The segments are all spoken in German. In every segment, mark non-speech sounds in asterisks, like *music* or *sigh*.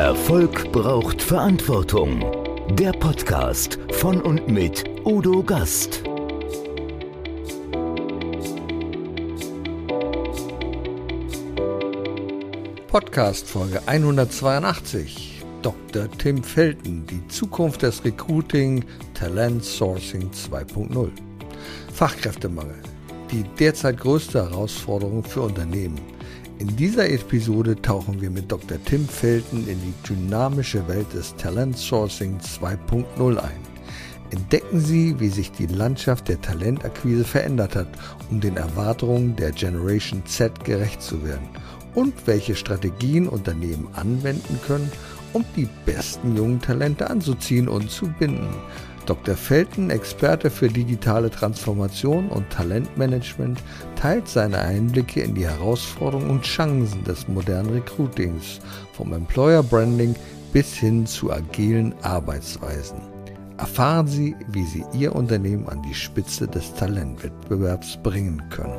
Erfolg braucht Verantwortung. Der Podcast von und mit Udo Gast. Podcast Folge 182. Dr. Tim Felten, die Zukunft des Recruiting, Talent Sourcing 2.0. Fachkräftemangel, die derzeit größte Herausforderung für Unternehmen. In dieser Episode tauchen wir mit Dr. Tim Felten in die dynamische Welt des Talent Sourcing 2.0 ein. Entdecken Sie, wie sich die Landschaft der Talentakquise verändert hat, um den Erwartungen der Generation Z gerecht zu werden und welche Strategien Unternehmen anwenden können, um die besten jungen Talente anzuziehen und zu binden. Dr. Felten, Experte für digitale Transformation und Talentmanagement, teilt seine Einblicke in die Herausforderungen und Chancen des modernen Recruitings, vom Employer Branding bis hin zu agilen Arbeitsweisen. Erfahren Sie, wie Sie Ihr Unternehmen an die Spitze des Talentwettbewerbs bringen können.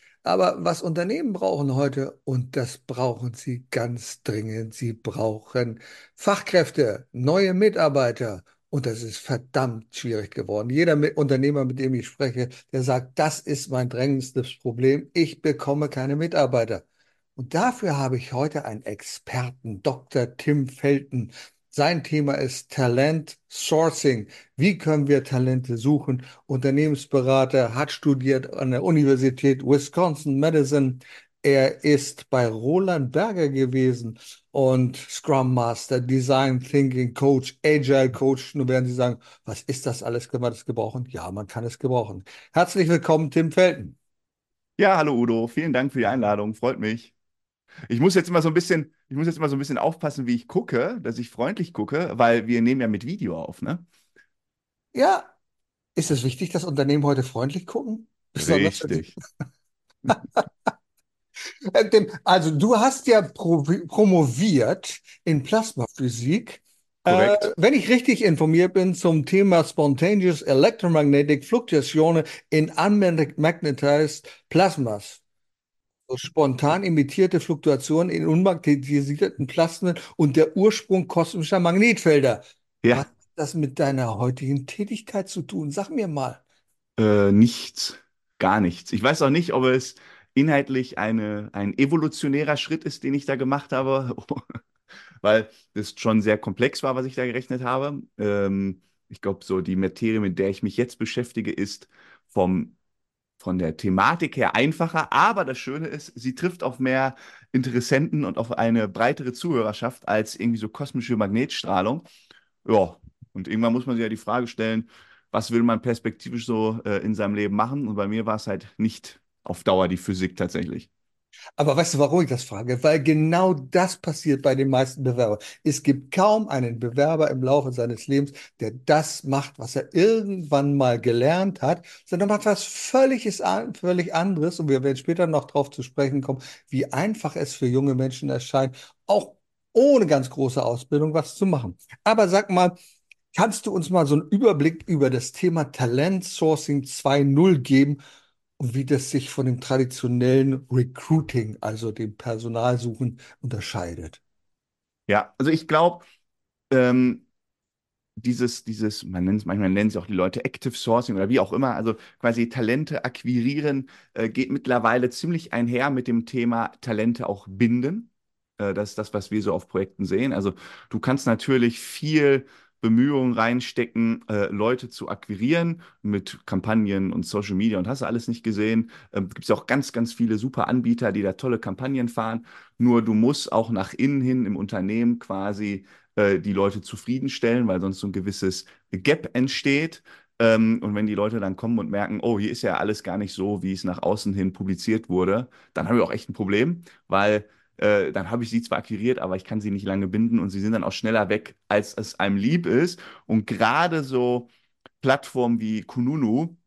Aber was Unternehmen brauchen heute, und das brauchen sie ganz dringend, sie brauchen Fachkräfte, neue Mitarbeiter. Und das ist verdammt schwierig geworden. Jeder Unternehmer, mit dem ich spreche, der sagt, das ist mein drängendstes Problem. Ich bekomme keine Mitarbeiter. Und dafür habe ich heute einen Experten, Dr. Tim Felten. Sein Thema ist Talent Sourcing. Wie können wir Talente suchen? Unternehmensberater, hat studiert an der Universität Wisconsin Madison. Er ist bei Roland Berger gewesen und Scrum Master, Design Thinking Coach, Agile Coach. Nun werden Sie sagen, was ist das alles? Kann man das gebrauchen? Ja, man kann es gebrauchen. Herzlich willkommen, Tim Felten. Ja, hallo Udo. Vielen Dank für die Einladung. Freut mich. Ich muss jetzt immer so ein bisschen, ich muss jetzt immer so ein bisschen aufpassen, wie ich gucke, dass ich freundlich gucke, weil wir nehmen ja mit Video auf, ne? Ja, ist es wichtig, dass Unternehmen heute freundlich gucken? Besonders Richtig. *laughs* Also du hast ja promoviert in Plasmaphysik. Korrekt. Äh, wenn ich richtig informiert bin zum Thema Spontaneous Electromagnetic Fluctuation in Unmagnetized Plasmas spontan imitierte Fluktuationen in unmagnetisierten Plasmen und der Ursprung kosmischer Magnetfelder. Ja. Was hat das mit deiner heutigen Tätigkeit zu tun? Sag mir mal. Äh, nichts, gar nichts. Ich weiß auch nicht, ob es inhaltlich eine, ein evolutionärer Schritt ist, den ich da gemacht habe, *laughs* weil das schon sehr komplex war, was ich da gerechnet habe. Ähm, ich glaube, so die Materie, mit der ich mich jetzt beschäftige, ist vom von der Thematik her einfacher, aber das Schöne ist, sie trifft auf mehr Interessenten und auf eine breitere Zuhörerschaft als irgendwie so kosmische Magnetstrahlung. Ja, und irgendwann muss man sich ja die Frage stellen, was will man perspektivisch so äh, in seinem Leben machen? Und bei mir war es halt nicht auf Dauer die Physik tatsächlich. Aber weißt du, warum ich das frage? Weil genau das passiert bei den meisten Bewerbern. Es gibt kaum einen Bewerber im Laufe seines Lebens, der das macht, was er irgendwann mal gelernt hat, sondern macht was völliges, völlig anderes. Und wir werden später noch darauf zu sprechen kommen, wie einfach es für junge Menschen erscheint, auch ohne ganz große Ausbildung was zu machen. Aber sag mal, kannst du uns mal so einen Überblick über das Thema Talent Sourcing 2.0 geben? Und wie das sich von dem traditionellen Recruiting, also dem Personalsuchen, unterscheidet. Ja, also ich glaube, ähm, dieses, dieses, man nennt es, manchmal nennen sie auch die Leute Active Sourcing oder wie auch immer, also quasi Talente akquirieren, äh, geht mittlerweile ziemlich einher mit dem Thema Talente auch binden. Äh, das ist das, was wir so auf Projekten sehen. Also du kannst natürlich viel Bemühungen reinstecken, äh, Leute zu akquirieren mit Kampagnen und Social Media und hast du alles nicht gesehen. Ähm, Gibt es auch ganz, ganz viele super Anbieter, die da tolle Kampagnen fahren. Nur du musst auch nach innen hin im Unternehmen quasi äh, die Leute zufriedenstellen, weil sonst so ein gewisses Gap entsteht. Ähm, und wenn die Leute dann kommen und merken, oh, hier ist ja alles gar nicht so, wie es nach außen hin publiziert wurde, dann haben wir auch echt ein Problem, weil äh, dann habe ich sie zwar akquiriert, aber ich kann sie nicht lange binden und sie sind dann auch schneller weg, als es einem lieb ist. Und gerade so Plattformen wie Kununu,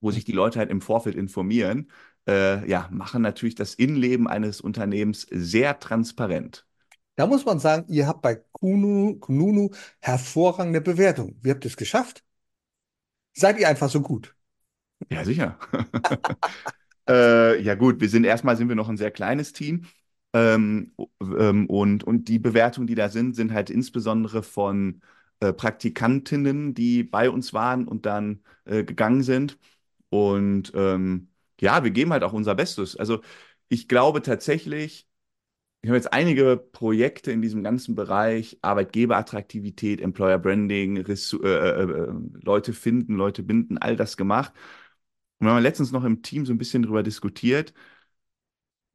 wo sich die Leute halt im Vorfeld informieren, äh, ja, machen natürlich das Innenleben eines Unternehmens sehr transparent. Da muss man sagen, ihr habt bei Kununu, Kununu hervorragende Bewertung. Wie habt ihr es geschafft? Seid ihr einfach so gut? Ja, sicher. *laughs* äh, ja, gut, wir sind erstmal sind wir noch ein sehr kleines Team. Ähm, ähm, und, und die Bewertungen, die da sind, sind halt insbesondere von äh, Praktikantinnen, die bei uns waren und dann äh, gegangen sind. Und ähm, ja, wir geben halt auch unser Bestes. Also ich glaube tatsächlich, ich habe jetzt einige Projekte in diesem ganzen Bereich, Arbeitgeberattraktivität, Employer Branding, Ressu äh, äh, äh, Leute finden, Leute binden, all das gemacht. Und wir haben letztens noch im Team so ein bisschen drüber diskutiert.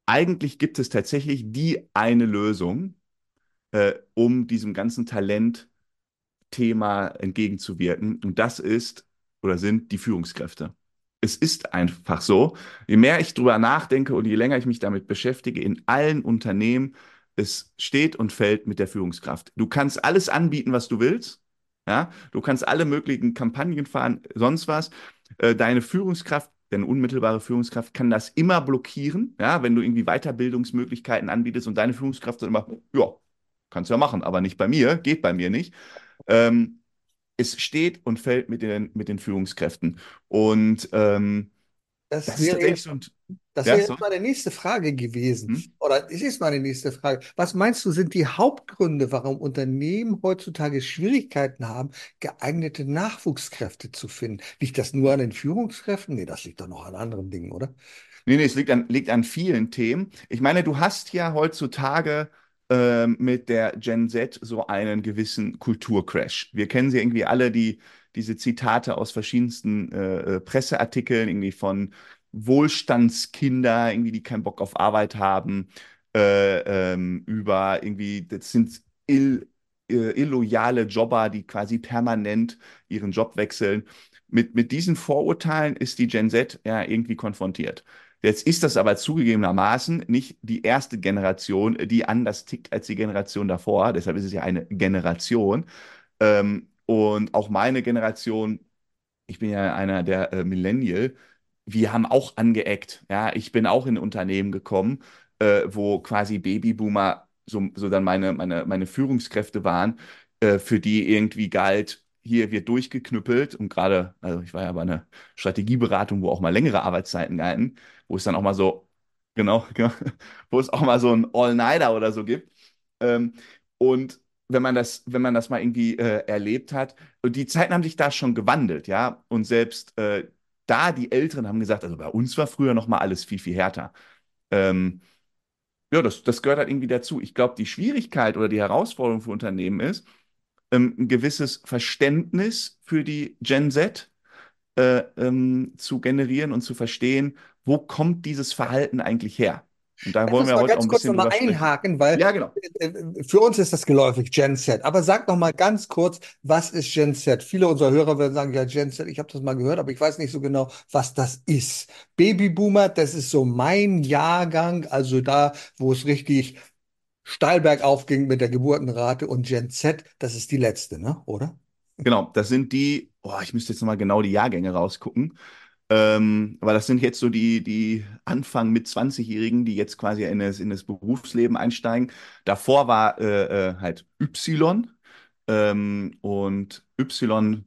Eigentlich gibt es tatsächlich die eine Lösung, äh, um diesem ganzen Talentthema entgegenzuwirken. Und das ist oder sind die Führungskräfte es ist einfach so. Je mehr ich drüber nachdenke und je länger ich mich damit beschäftige, in allen Unternehmen, es steht und fällt mit der Führungskraft. Du kannst alles anbieten, was du willst. Ja, du kannst alle möglichen Kampagnen fahren, sonst was. Äh, deine Führungskraft, deine unmittelbare Führungskraft kann das immer blockieren. Ja, wenn du irgendwie Weiterbildungsmöglichkeiten anbietest und deine Führungskraft sagt immer, ja, kannst du ja machen, aber nicht bei mir, geht bei mir nicht. Ähm, es steht und fällt mit den, mit den Führungskräften. Und ähm, das, das wäre jetzt, und, das wäre so? meine nächste Frage gewesen. Hm? Oder es ist meine nächste Frage. Was meinst du, sind die Hauptgründe, warum Unternehmen heutzutage Schwierigkeiten haben, geeignete Nachwuchskräfte zu finden? Liegt das nur an den Führungskräften? Nee, das liegt doch noch an anderen Dingen, oder? Nee, nee, es liegt an, liegt an vielen Themen. Ich meine, du hast ja heutzutage ähm, mit der Gen Z so einen gewissen Kulturcrash. Wir kennen sie irgendwie alle, die, diese Zitate aus verschiedensten äh, äh, Presseartikeln, irgendwie von Wohlstandskinder, irgendwie, die keinen Bock auf Arbeit haben, äh, ähm, über irgendwie, das sind ill, äh, illoyale Jobber, die quasi permanent ihren Job wechseln. Mit, mit diesen Vorurteilen ist die Gen Z ja irgendwie konfrontiert. Jetzt ist das aber zugegebenermaßen nicht die erste Generation, die anders tickt als die Generation davor. Deshalb ist es ja eine Generation. Ähm, und auch meine Generation, ich bin ja einer der äh, Millennial, wir haben auch angeeckt. Ja, ich bin auch in Unternehmen gekommen, äh, wo quasi Babyboomer so, so dann meine, meine, meine Führungskräfte waren, äh, für die irgendwie galt, hier wird durchgeknüppelt und gerade, also ich war ja bei einer Strategieberatung, wo auch mal längere Arbeitszeiten galten, wo es dann auch mal so, genau, *laughs* genau wo es auch mal so ein All-Nighter oder so gibt. Ähm, und wenn man das, wenn man das mal irgendwie äh, erlebt hat, und die Zeiten haben sich da schon gewandelt, ja, und selbst äh, da die Älteren haben gesagt, also bei uns war früher noch mal alles viel, viel härter. Ähm, ja, das, das gehört halt irgendwie dazu. Ich glaube, die Schwierigkeit oder die Herausforderung für Unternehmen ist, ähm, ein gewisses Verständnis für die Gen Z äh, ähm, zu generieren und zu verstehen, wo kommt dieses Verhalten eigentlich her? Und da wollen wir heute ganz auch ein kurz nochmal einhaken, weil ja, genau. Äh, äh, für uns ist das geläufig, Gen Z. Aber sag noch mal ganz kurz, was ist Gen Z? Viele unserer Hörer werden sagen, ja, Gen Z, ich habe das mal gehört, aber ich weiß nicht so genau, was das ist. Babyboomer, das ist so mein Jahrgang, also da, wo es richtig steil bergauf ging mit der Geburtenrate und Gen Z, das ist die letzte, ne? oder? Genau, das sind die, oh, ich müsste jetzt nochmal genau die Jahrgänge rausgucken. Ähm, weil das sind jetzt so die, die Anfang mit 20-Jährigen, die jetzt quasi in das, in das Berufsleben einsteigen. Davor war äh, äh, halt Y ähm, und Y,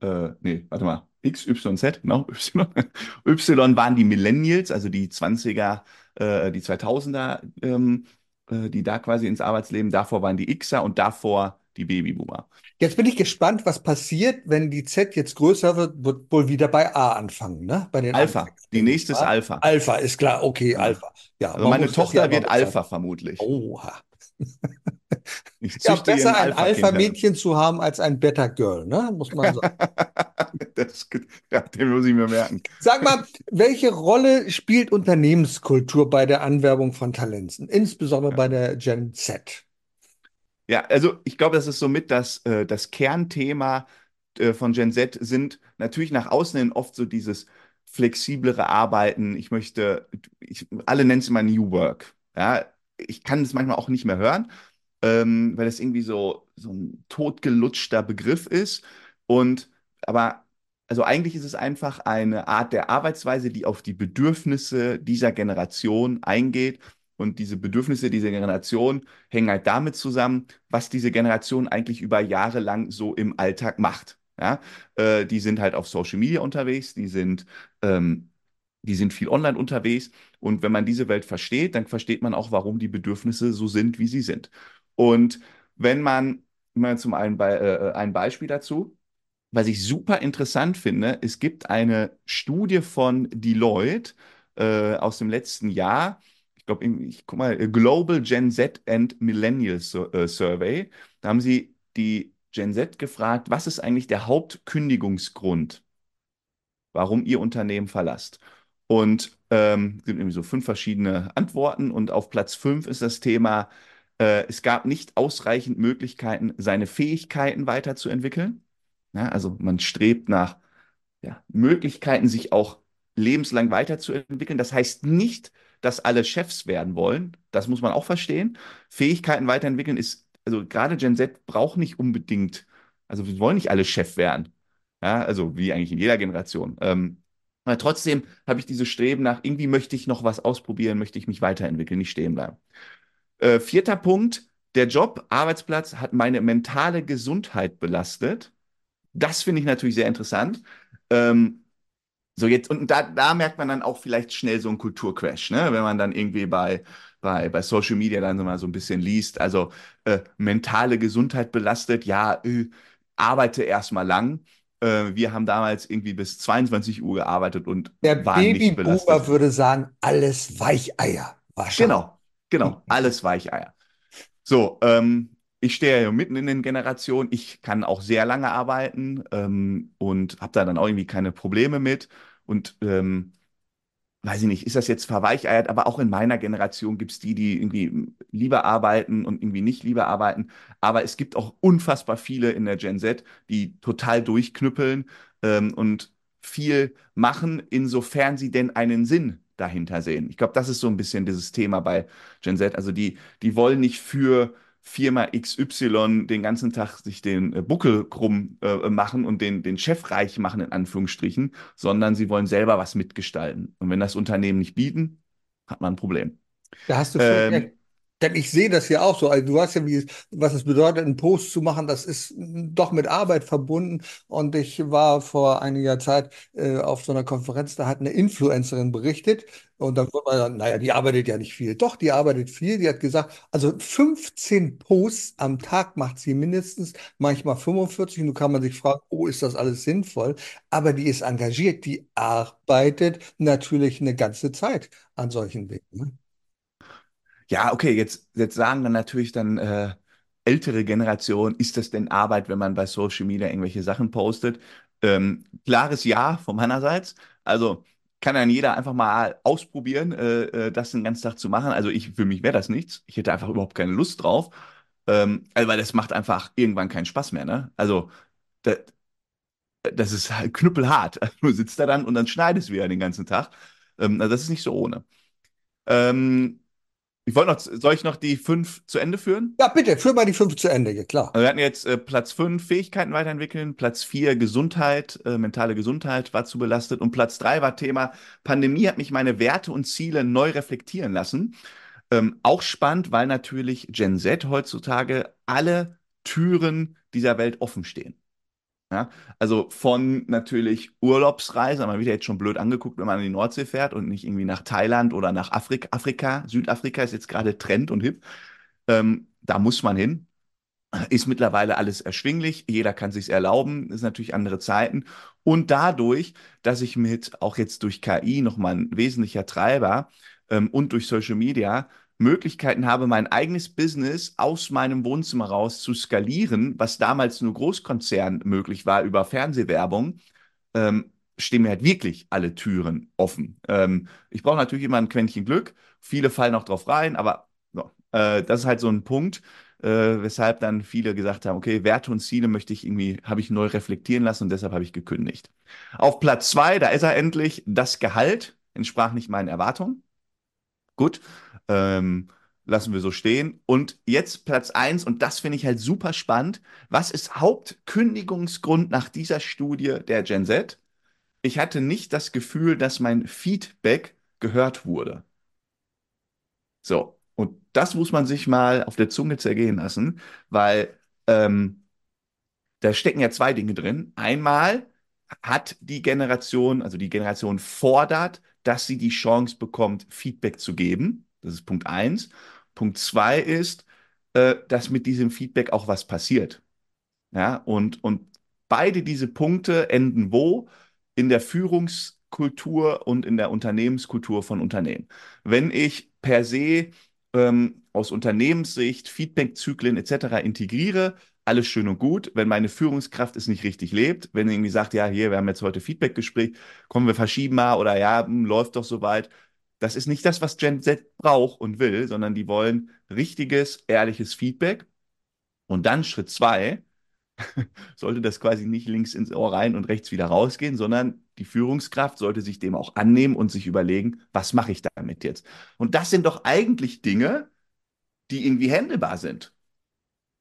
äh, nee, warte mal, X, Y, Z, genau, Y. *laughs* Y waren die Millennials, also die 20er, äh, die 2000er ähm, äh, die da quasi ins Arbeitsleben, davor waren die Xer und davor die Babyboomer. Jetzt bin ich gespannt, was passiert, wenn die Z jetzt größer wird, wird wohl wieder bei A anfangen, ne? Bei den Alpha. Die nächste ist Alpha. Alpha ist klar, okay, Alpha. Ja, also meine Tochter wird Alpha vermutlich. Oha. Ja, besser ein Alpha-Mädchen zu haben als ein Beta-Girl, ne? muss man sagen. *laughs* das, ja, den muss ich mir merken. Sag mal, welche Rolle spielt Unternehmenskultur bei der Anwerbung von Talenten, insbesondere ja. bei der Gen Z? Ja, also ich glaube, das ist somit das, äh, das Kernthema äh, von Gen Z sind natürlich nach außen hin oft so dieses flexiblere Arbeiten. Ich möchte, ich, alle nennen es immer New Work. Ja, ich kann es manchmal auch nicht mehr hören, ähm, weil das irgendwie so, so ein totgelutschter Begriff ist. Und aber also eigentlich ist es einfach eine Art der Arbeitsweise, die auf die Bedürfnisse dieser Generation eingeht. Und diese Bedürfnisse dieser Generation hängen halt damit zusammen, was diese Generation eigentlich über Jahre lang so im Alltag macht. Ja, äh, die sind halt auf Social Media unterwegs, die sind, ähm, die sind viel online unterwegs. Und wenn man diese Welt versteht, dann versteht man auch, warum die Bedürfnisse so sind, wie sie sind. Und wenn man, mal zum einen Be äh, ein Beispiel dazu, was ich super interessant finde, es gibt eine Studie von Deloitte äh, aus dem letzten Jahr. Ich glaube, ich guck mal, Global Gen Z and Millennial äh, Survey. Da haben sie die Gen Z gefragt, was ist eigentlich der Hauptkündigungsgrund, warum ihr Unternehmen verlasst? Und ähm, sind irgendwie so fünf verschiedene Antworten. Und auf Platz fünf ist das Thema, äh, es gab nicht ausreichend Möglichkeiten, seine Fähigkeiten weiterzuentwickeln. Ja, also man strebt nach ja, Möglichkeiten, sich auch lebenslang weiterzuentwickeln. Das heißt nicht, dass alle Chefs werden wollen. Das muss man auch verstehen. Fähigkeiten weiterentwickeln ist, also gerade Gen Z braucht nicht unbedingt, also wir wollen nicht alle Chef werden. Ja, also wie eigentlich in jeder Generation. Ähm, aber trotzdem habe ich dieses Streben nach, irgendwie möchte ich noch was ausprobieren, möchte ich mich weiterentwickeln, nicht stehen bleiben. Äh, vierter Punkt, der Job, Arbeitsplatz hat meine mentale Gesundheit belastet. Das finde ich natürlich sehr interessant. Ähm, so jetzt, und da, da merkt man dann auch vielleicht schnell so einen Kulturcrash, ne? Wenn man dann irgendwie bei, bei, bei Social Media dann mal so ein bisschen liest. Also äh, mentale Gesundheit belastet, ja, äh, arbeite erstmal lang. Äh, wir haben damals irgendwie bis 22 Uhr gearbeitet und Der waren nicht belastet. Babyboomer würde sagen, alles Weicheier. Wahrscheinlich. Genau, genau, alles Weicheier. So, ähm, ich stehe ja mitten in den Generationen. Ich kann auch sehr lange arbeiten ähm, und habe da dann auch irgendwie keine Probleme mit. Und ähm, weiß ich nicht, ist das jetzt verweicheiert, aber auch in meiner Generation gibt es die, die irgendwie lieber arbeiten und irgendwie nicht lieber arbeiten. Aber es gibt auch unfassbar viele in der Gen Z, die total durchknüppeln ähm, und viel machen, insofern sie denn einen Sinn dahinter sehen. Ich glaube, das ist so ein bisschen dieses Thema bei Gen Z. Also die, die wollen nicht für Firma XY den ganzen Tag sich den äh, Buckel krumm äh, machen und den, den Chef reich machen, in Anführungsstrichen, sondern sie wollen selber was mitgestalten. Und wenn das Unternehmen nicht bieten, hat man ein Problem. Da hast du ähm, denn ich sehe das ja auch so. Also du weißt ja, wie, was es bedeutet, einen Post zu machen. Das ist doch mit Arbeit verbunden. Und ich war vor einiger Zeit äh, auf so einer Konferenz, da hat eine Influencerin berichtet. Und dann wurde man dann, naja, die arbeitet ja nicht viel. Doch, die arbeitet viel. Die hat gesagt, also 15 Posts am Tag macht sie mindestens, manchmal 45. Und nun kann man sich fragen, oh, ist das alles sinnvoll? Aber die ist engagiert, die arbeitet natürlich eine ganze Zeit an solchen Dingen. Ja, okay, jetzt, jetzt sagen dann natürlich dann äh, ältere Generationen, ist das denn Arbeit, wenn man bei Social Media irgendwelche Sachen postet? Ähm, klares Ja von meinerseits. Also kann dann jeder einfach mal ausprobieren, äh, äh, das den ganzen Tag zu machen. Also ich, für mich wäre das nichts. Ich hätte einfach überhaupt keine Lust drauf. Ähm, also weil das macht einfach irgendwann keinen Spaß mehr, ne? Also das, das ist halt knüppelhart. *laughs* Du sitzt da dann und dann schneidest du wieder den ganzen Tag. Ähm, also das ist nicht so ohne. Ähm, ich wollte noch, soll ich noch die fünf zu Ende führen? Ja, bitte, führ mal die fünf zu Ende, ja klar. Also wir hatten jetzt äh, Platz fünf, Fähigkeiten weiterentwickeln, Platz vier, Gesundheit, äh, mentale Gesundheit war zu belastet und Platz drei war Thema Pandemie hat mich meine Werte und Ziele neu reflektieren lassen. Ähm, auch spannend, weil natürlich Gen Z heutzutage alle Türen dieser Welt offen stehen. Ja, also von natürlich Urlaubsreisen, man wird ja jetzt schon blöd angeguckt, wenn man an die Nordsee fährt und nicht irgendwie nach Thailand oder nach Afrika. Afrika, Südafrika ist jetzt gerade Trend und hip. Ähm, da muss man hin. Ist mittlerweile alles erschwinglich, jeder kann sich erlauben, das sind natürlich andere Zeiten. Und dadurch, dass ich mit auch jetzt durch KI nochmal ein wesentlicher Treiber ähm, und durch Social Media Möglichkeiten habe, mein eigenes Business aus meinem Wohnzimmer raus zu skalieren, was damals nur Großkonzern möglich war über Fernsehwerbung, ähm, stehen mir halt wirklich alle Türen offen. Ähm, ich brauche natürlich immer ein Quäntchen Glück. Viele fallen auch drauf rein, aber so, äh, das ist halt so ein Punkt, äh, weshalb dann viele gesagt haben, okay, Werte und Ziele möchte ich irgendwie, habe ich neu reflektieren lassen und deshalb habe ich gekündigt. Auf Platz zwei, da ist er endlich, das Gehalt entsprach nicht meinen Erwartungen. Gut. Ähm, lassen wir so stehen. Und jetzt Platz eins und das finde ich halt super spannend. Was ist Hauptkündigungsgrund nach dieser Studie der Gen Z? Ich hatte nicht das Gefühl, dass mein Feedback gehört wurde. So, und das muss man sich mal auf der Zunge zergehen lassen, weil ähm, da stecken ja zwei Dinge drin. Einmal hat die Generation, also die Generation fordert, dass sie die Chance bekommt, Feedback zu geben. Das ist Punkt eins. Punkt zwei ist, äh, dass mit diesem Feedback auch was passiert. Ja, und, und beide diese Punkte enden wo? In der Führungskultur und in der Unternehmenskultur von Unternehmen. Wenn ich per se ähm, aus Unternehmenssicht Feedback-Zyklen etc. integriere, alles schön und gut. Wenn meine Führungskraft es nicht richtig lebt, wenn irgendwie sagt, ja, hier, wir haben jetzt heute Feedback-Gespräch, kommen wir verschieben mal oder ja, hm, läuft doch soweit. Das ist nicht das, was Gen Z braucht und will, sondern die wollen richtiges, ehrliches Feedback. Und dann Schritt zwei, *laughs* sollte das quasi nicht links ins Ohr rein und rechts wieder rausgehen, sondern die Führungskraft sollte sich dem auch annehmen und sich überlegen, was mache ich damit jetzt? Und das sind doch eigentlich Dinge, die irgendwie handelbar sind.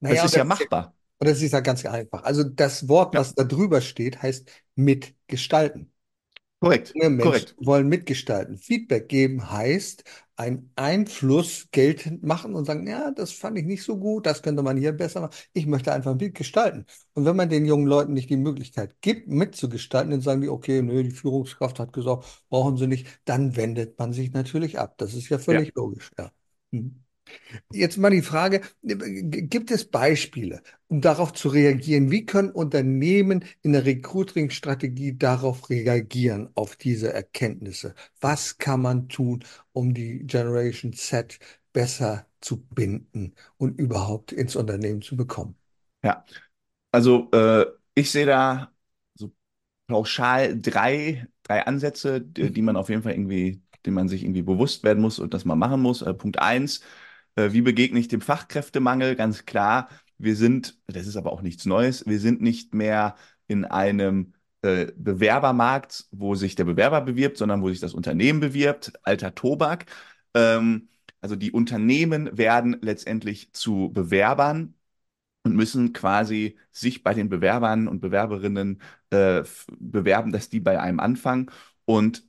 Naja, das ist ja machbar. Und das ist ja ganz einfach. Also das Wort, was ja. da drüber steht, heißt mitgestalten. Korrekt. Junge Menschen korrekt. wollen mitgestalten. Feedback geben heißt, einen Einfluss geltend machen und sagen, ja, das fand ich nicht so gut, das könnte man hier besser machen. Ich möchte einfach mitgestalten. Und wenn man den jungen Leuten nicht die Möglichkeit gibt, mitzugestalten, dann sagen die, okay, nö, die Führungskraft hat gesagt, brauchen sie nicht, dann wendet man sich natürlich ab. Das ist ja völlig ja. logisch, ja. Hm. Jetzt mal die Frage, gibt es Beispiele, um darauf zu reagieren? Wie können Unternehmen in der Recruiting-Strategie darauf reagieren, auf diese Erkenntnisse? Was kann man tun, um die Generation Z besser zu binden und überhaupt ins Unternehmen zu bekommen? Ja, also äh, ich sehe da so pauschal drei, drei Ansätze, die, die man auf jeden Fall irgendwie, denen man sich irgendwie bewusst werden muss und das man machen muss. Äh, Punkt eins, äh, wie begegne ich dem Fachkräftemangel? Ganz klar, wir sind, das ist aber auch nichts Neues, wir sind nicht mehr in einem äh, Bewerbermarkt, wo sich der Bewerber bewirbt, sondern wo sich das Unternehmen bewirbt, alter Tobak. Ähm, also die Unternehmen werden letztendlich zu Bewerbern und müssen quasi sich bei den Bewerbern und Bewerberinnen äh, bewerben, dass die bei einem anfangen. Und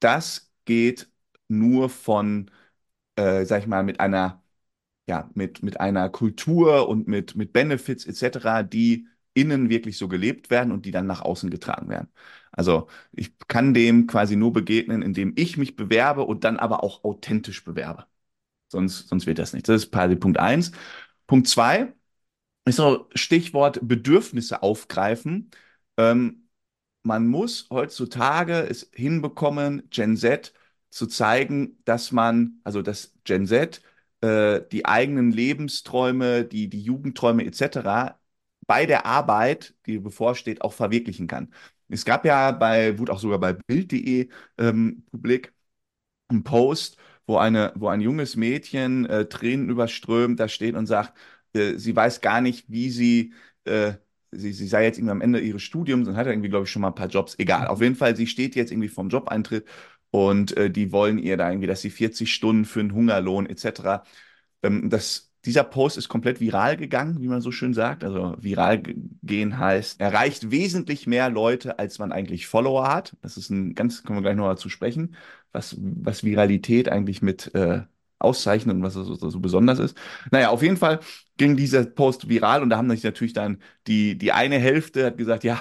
das geht nur von, äh, sag ich mal, mit einer ja, mit, mit einer Kultur und mit, mit Benefits etc., die innen wirklich so gelebt werden und die dann nach außen getragen werden. Also ich kann dem quasi nur begegnen, indem ich mich bewerbe und dann aber auch authentisch bewerbe. Sonst, sonst wird das nicht. Das ist quasi Punkt eins. Punkt zwei ist so Stichwort Bedürfnisse aufgreifen. Ähm, man muss heutzutage es hinbekommen, Gen Z zu zeigen, dass man, also dass Gen Z äh, die eigenen Lebensträume, die, die Jugendträume etc. bei der Arbeit, die bevorsteht, auch verwirklichen kann. Es gab ja bei, wurde auch sogar bei Bild.de ähm, publik, ein Post, wo, eine, wo ein junges Mädchen äh, Tränen überströmt da steht und sagt, äh, sie weiß gar nicht, wie sie, äh, sie, sie sei jetzt irgendwie am Ende ihres Studiums und hat irgendwie, glaube ich, schon mal ein paar Jobs. Egal, auf jeden Fall, sie steht jetzt irgendwie vom Jobeintritt und äh, die wollen ihr da irgendwie, dass sie 40 Stunden für einen Hungerlohn etc. Ähm, das, dieser Post ist komplett viral gegangen, wie man so schön sagt. Also viral gehen heißt, erreicht wesentlich mehr Leute, als man eigentlich Follower hat. Das ist ein ganz, kommen wir gleich noch dazu sprechen, was, was Viralität eigentlich mit äh, auszeichnet und was so, so besonders ist. Naja, auf jeden Fall ging dieser Post viral und da haben sich natürlich dann die, die eine Hälfte hat gesagt, ja,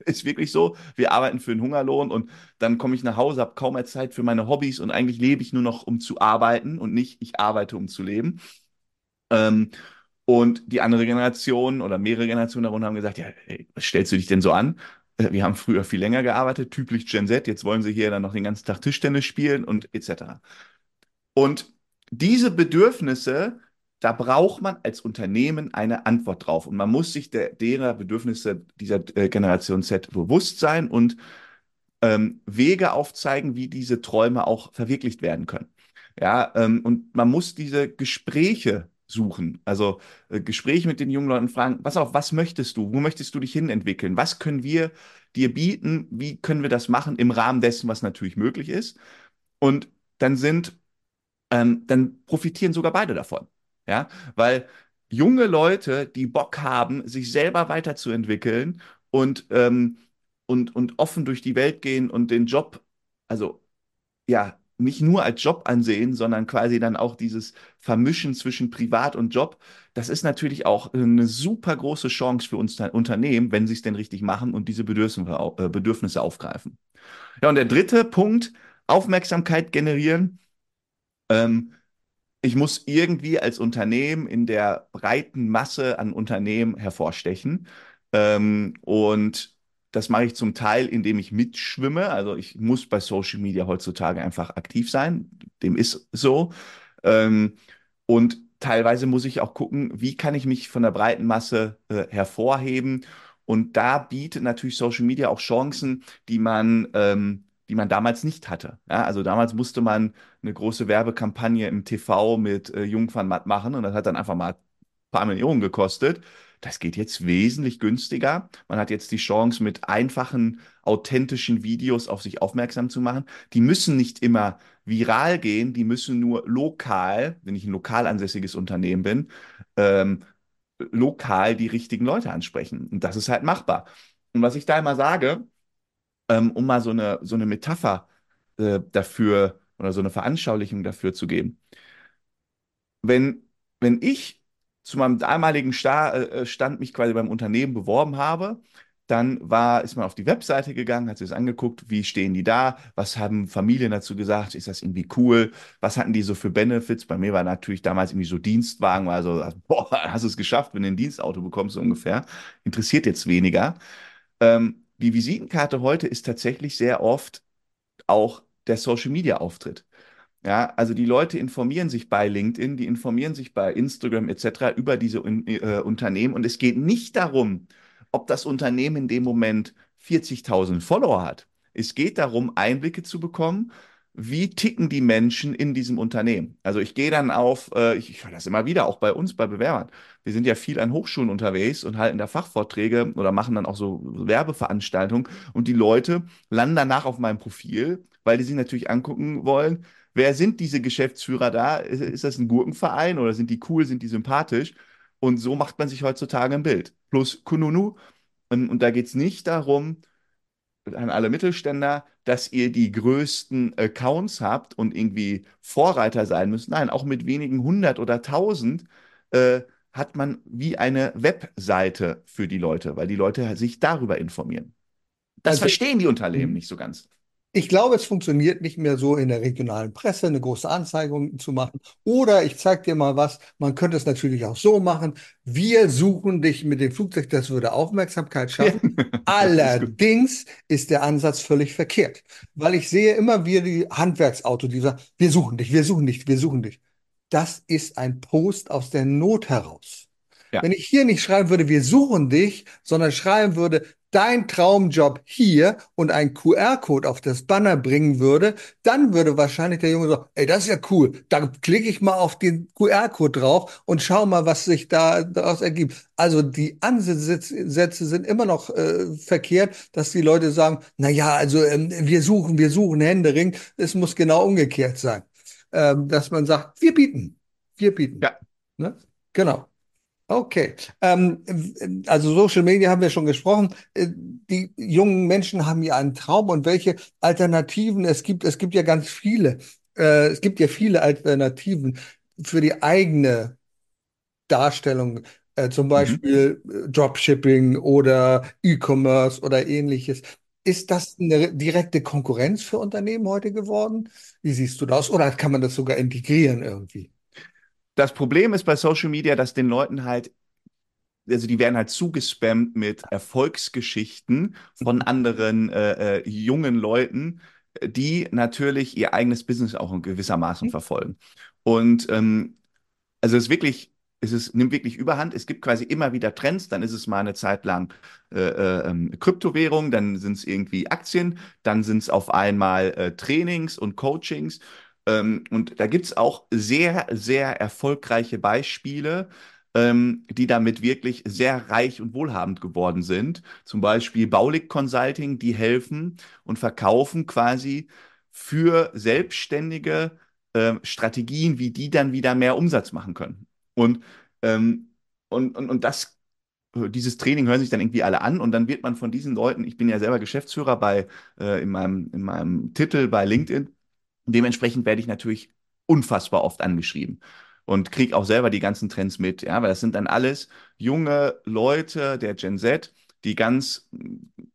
*laughs* ist wirklich so. Wir arbeiten für einen Hungerlohn und dann komme ich nach Hause, habe kaum mehr Zeit für meine Hobbys und eigentlich lebe ich nur noch, um zu arbeiten und nicht, ich arbeite, um zu leben. Ähm, und die andere Generation oder mehrere Generationen darunter haben gesagt, ja, ey, was stellst du dich denn so an? Äh, wir haben früher viel länger gearbeitet, typisch Gen Z, jetzt wollen sie hier dann noch den ganzen Tag Tischtennis spielen und etc. Und diese Bedürfnisse da braucht man als Unternehmen eine Antwort drauf. Und man muss sich der, derer Bedürfnisse dieser äh, Generation Z bewusst sein und ähm, Wege aufzeigen, wie diese Träume auch verwirklicht werden können. Ja, ähm, und man muss diese Gespräche suchen. Also äh, Gespräche mit den jungen Leuten fragen, pass auf, was möchtest du? Wo möchtest du dich hin entwickeln? Was können wir dir bieten? Wie können wir das machen im Rahmen dessen, was natürlich möglich ist? Und dann sind ähm, dann profitieren sogar beide davon. Ja, weil junge Leute, die Bock haben, sich selber weiterzuentwickeln und, ähm, und, und offen durch die Welt gehen und den Job, also ja, nicht nur als Job ansehen, sondern quasi dann auch dieses Vermischen zwischen Privat und Job. Das ist natürlich auch eine super große Chance für uns Unternehmen, wenn sie es denn richtig machen und diese Bedürfnisse, äh, Bedürfnisse aufgreifen. Ja, und der dritte Punkt, Aufmerksamkeit generieren. Ähm, ich muss irgendwie als Unternehmen in der breiten Masse an Unternehmen hervorstechen. Ähm, und das mache ich zum Teil, indem ich mitschwimme. Also ich muss bei Social Media heutzutage einfach aktiv sein. Dem ist so. Ähm, und teilweise muss ich auch gucken, wie kann ich mich von der breiten Masse äh, hervorheben. Und da bietet natürlich Social Media auch Chancen, die man ähm, die man damals nicht hatte. Ja, also damals musste man eine große Werbekampagne im TV mit äh, Jungfernmatt machen und das hat dann einfach mal ein paar Millionen gekostet. Das geht jetzt wesentlich günstiger. Man hat jetzt die Chance, mit einfachen, authentischen Videos auf sich aufmerksam zu machen. Die müssen nicht immer viral gehen, die müssen nur lokal, wenn ich ein lokal ansässiges Unternehmen bin, ähm, lokal die richtigen Leute ansprechen. Und das ist halt machbar. Und was ich da immer sage, ähm, um mal so eine, so eine Metapher äh, dafür oder so eine Veranschaulichung dafür zu geben. Wenn, wenn ich zu meinem damaligen Sta äh, Stand mich quasi beim Unternehmen beworben habe, dann war, ist man auf die Webseite gegangen, hat sich das angeguckt, wie stehen die da, was haben Familien dazu gesagt, ist das irgendwie cool, was hatten die so für Benefits? Bei mir war natürlich damals irgendwie so Dienstwagen, war so, *laughs* boah, hast du es geschafft, wenn du ein Dienstauto bekommst, so ungefähr. Interessiert jetzt weniger. Ähm, die Visitenkarte heute ist tatsächlich sehr oft auch der Social Media Auftritt. Ja, also die Leute informieren sich bei LinkedIn, die informieren sich bei Instagram etc. über diese äh, Unternehmen und es geht nicht darum, ob das Unternehmen in dem Moment 40.000 Follower hat. Es geht darum, Einblicke zu bekommen, wie ticken die Menschen in diesem Unternehmen? Also ich gehe dann auf, äh, ich, ich höre das immer wieder, auch bei uns, bei Bewerbern. Wir sind ja viel an Hochschulen unterwegs und halten da Fachvorträge oder machen dann auch so Werbeveranstaltungen und die Leute landen danach auf meinem Profil, weil die sich natürlich angucken wollen, wer sind diese Geschäftsführer da? Ist, ist das ein Gurkenverein oder sind die cool, sind die sympathisch? Und so macht man sich heutzutage ein Bild. Plus Kununu. Und, und da geht es nicht darum, an alle Mittelständler, dass ihr die größten Accounts habt und irgendwie Vorreiter sein müsst. Nein, auch mit wenigen hundert oder tausend äh, hat man wie eine Webseite für die Leute, weil die Leute sich darüber informieren. Das also, verstehen die Unternehmen nicht so ganz. Ich glaube, es funktioniert nicht mehr so in der regionalen Presse, eine große Anzeigung zu machen. Oder ich zeige dir mal was, man könnte es natürlich auch so machen. Wir suchen dich mit dem Flugzeug, das würde Aufmerksamkeit schaffen. *laughs* Allerdings ist der Ansatz völlig verkehrt, weil ich sehe immer wieder die Handwerksauto, die sagen, wir suchen dich, wir suchen dich, wir suchen dich. Das ist ein Post aus der Not heraus. Ja. Wenn ich hier nicht schreiben würde, wir suchen dich, sondern schreiben würde, dein Traumjob hier und ein QR-Code auf das Banner bringen würde, dann würde wahrscheinlich der Junge sagen, ey, das ist ja cool. Dann klicke ich mal auf den QR-Code drauf und schau mal, was sich da daraus ergibt. Also die Ansätze sind immer noch äh, verkehrt, dass die Leute sagen, na ja, also ähm, wir suchen, wir suchen Händering. Es muss genau umgekehrt sein. Ähm, dass man sagt, wir bieten. Wir bieten. Ja. Ne? Genau. Okay, ähm, also Social Media haben wir schon gesprochen. Äh, die jungen Menschen haben ja einen Traum und welche Alternativen es gibt. Es gibt ja ganz viele. Äh, es gibt ja viele Alternativen für die eigene Darstellung, äh, zum mhm. Beispiel mhm. Dropshipping oder E-Commerce oder ähnliches. Ist das eine direkte Konkurrenz für Unternehmen heute geworden? Wie siehst du das? Oder kann man das sogar integrieren irgendwie? Das Problem ist bei Social Media, dass den Leuten halt, also die werden halt zugespammt mit Erfolgsgeschichten von anderen äh, äh, jungen Leuten, die natürlich ihr eigenes Business auch in gewissermaßen mhm. verfolgen. Und ähm, also es ist wirklich, es ist, nimmt wirklich überhand. Es gibt quasi immer wieder Trends. Dann ist es mal eine Zeit lang äh, äh, ähm, Kryptowährung, dann sind es irgendwie Aktien, dann sind es auf einmal äh, Trainings und Coachings. Ähm, und da gibt es auch sehr, sehr erfolgreiche Beispiele, ähm, die damit wirklich sehr reich und wohlhabend geworden sind. Zum Beispiel Baulig Consulting, die helfen und verkaufen quasi für Selbstständige äh, Strategien, wie die dann wieder mehr Umsatz machen können. Und, ähm, und, und, und das dieses Training hören sich dann irgendwie alle an und dann wird man von diesen Leuten, ich bin ja selber Geschäftsführer bei, äh, in meinem, in meinem Titel bei LinkedIn, dementsprechend werde ich natürlich unfassbar oft angeschrieben und kriege auch selber die ganzen Trends mit, ja, weil das sind dann alles junge Leute der Gen Z, die ganz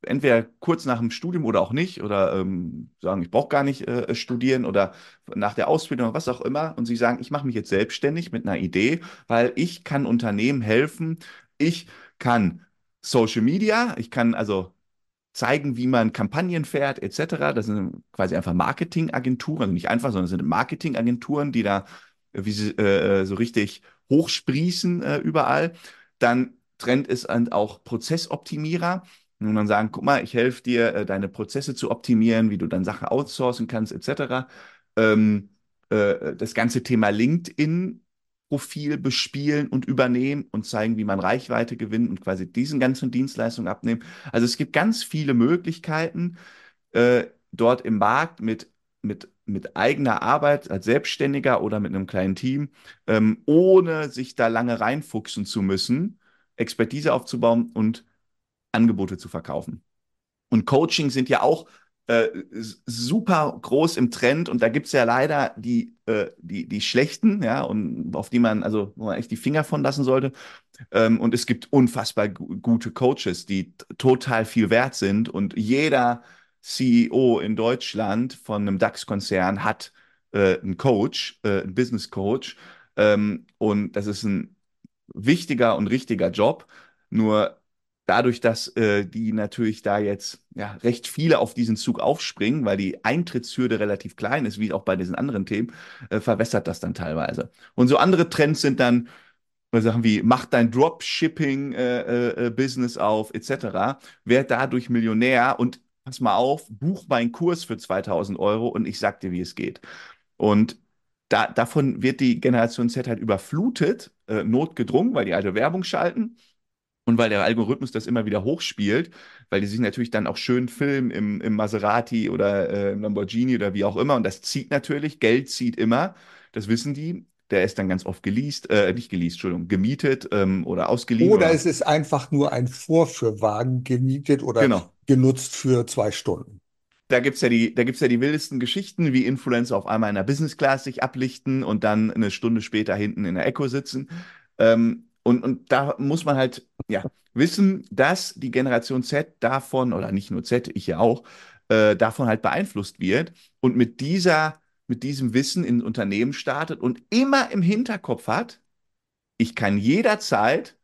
entweder kurz nach dem Studium oder auch nicht oder ähm, sagen, ich brauche gar nicht äh, studieren oder nach der Ausbildung oder was auch immer. Und sie sagen, ich mache mich jetzt selbstständig mit einer Idee, weil ich kann Unternehmen helfen, ich kann Social Media, ich kann also zeigen, wie man Kampagnen fährt, etc. Das sind quasi einfach Marketingagenturen, also nicht einfach, sondern sind Marketingagenturen, die da wie sie, äh, so richtig hochsprießen äh, überall. Dann Trend ist auch Prozessoptimierer. Und dann sagen, guck mal, ich helfe dir, äh, deine Prozesse zu optimieren, wie du dann Sachen outsourcen kannst, etc. Ähm, äh, das ganze Thema LinkedIn Profil bespielen und übernehmen und zeigen, wie man Reichweite gewinnt und quasi diesen ganzen Dienstleistungen abnehmen. Also es gibt ganz viele Möglichkeiten, äh, dort im Markt mit, mit, mit eigener Arbeit als Selbstständiger oder mit einem kleinen Team, ähm, ohne sich da lange reinfuchsen zu müssen, Expertise aufzubauen und Angebote zu verkaufen. Und Coaching sind ja auch äh, super groß im Trend und da gibt es ja leider die, äh, die, die schlechten, ja, und auf die man, also wo man echt die Finger von lassen sollte. Ähm, und es gibt unfassbar gute Coaches, die total viel wert sind und jeder CEO in Deutschland von einem DAX-Konzern hat äh, einen Coach, äh, einen Business Coach. Ähm, und das ist ein wichtiger und richtiger Job. Nur dadurch, dass äh, die natürlich da jetzt ja, recht viele auf diesen Zug aufspringen, weil die Eintrittshürde relativ klein ist, wie auch bei diesen anderen Themen, äh, verwässert das dann teilweise. Und so andere Trends sind dann Sachen wie mach dein Dropshipping-Business äh, äh, auf, etc. Werd dadurch Millionär und pass mal auf, buch meinen Kurs für 2000 Euro und ich sag dir, wie es geht. Und da, davon wird die Generation Z halt überflutet, äh, notgedrungen, weil die alte Werbung schalten und weil der Algorithmus das immer wieder hochspielt, weil die sich natürlich dann auch schön filmen im, im Maserati oder äh, im Lamborghini oder wie auch immer. Und das zieht natürlich, Geld zieht immer, das wissen die. Der ist dann ganz oft geleast, äh, nicht geleast, Entschuldigung, gemietet ähm, oder ausgeliehen. Oder, oder, es ist einfach nur ein Vorführwagen gemietet oder genau. genutzt für zwei Stunden da gibt's ja die, da gibt's ja die wildesten Geschichten, wie Influencer auf einmal in der Business Class sich ablichten und dann eine Stunde später hinten in der Echo sitzen. Ähm, und, und da muss man halt ja, wissen, dass die Generation Z davon, oder nicht nur Z, ich ja auch, äh, davon halt beeinflusst wird und mit dieser, mit diesem Wissen in Unternehmen startet und immer im Hinterkopf hat, ich kann jederzeit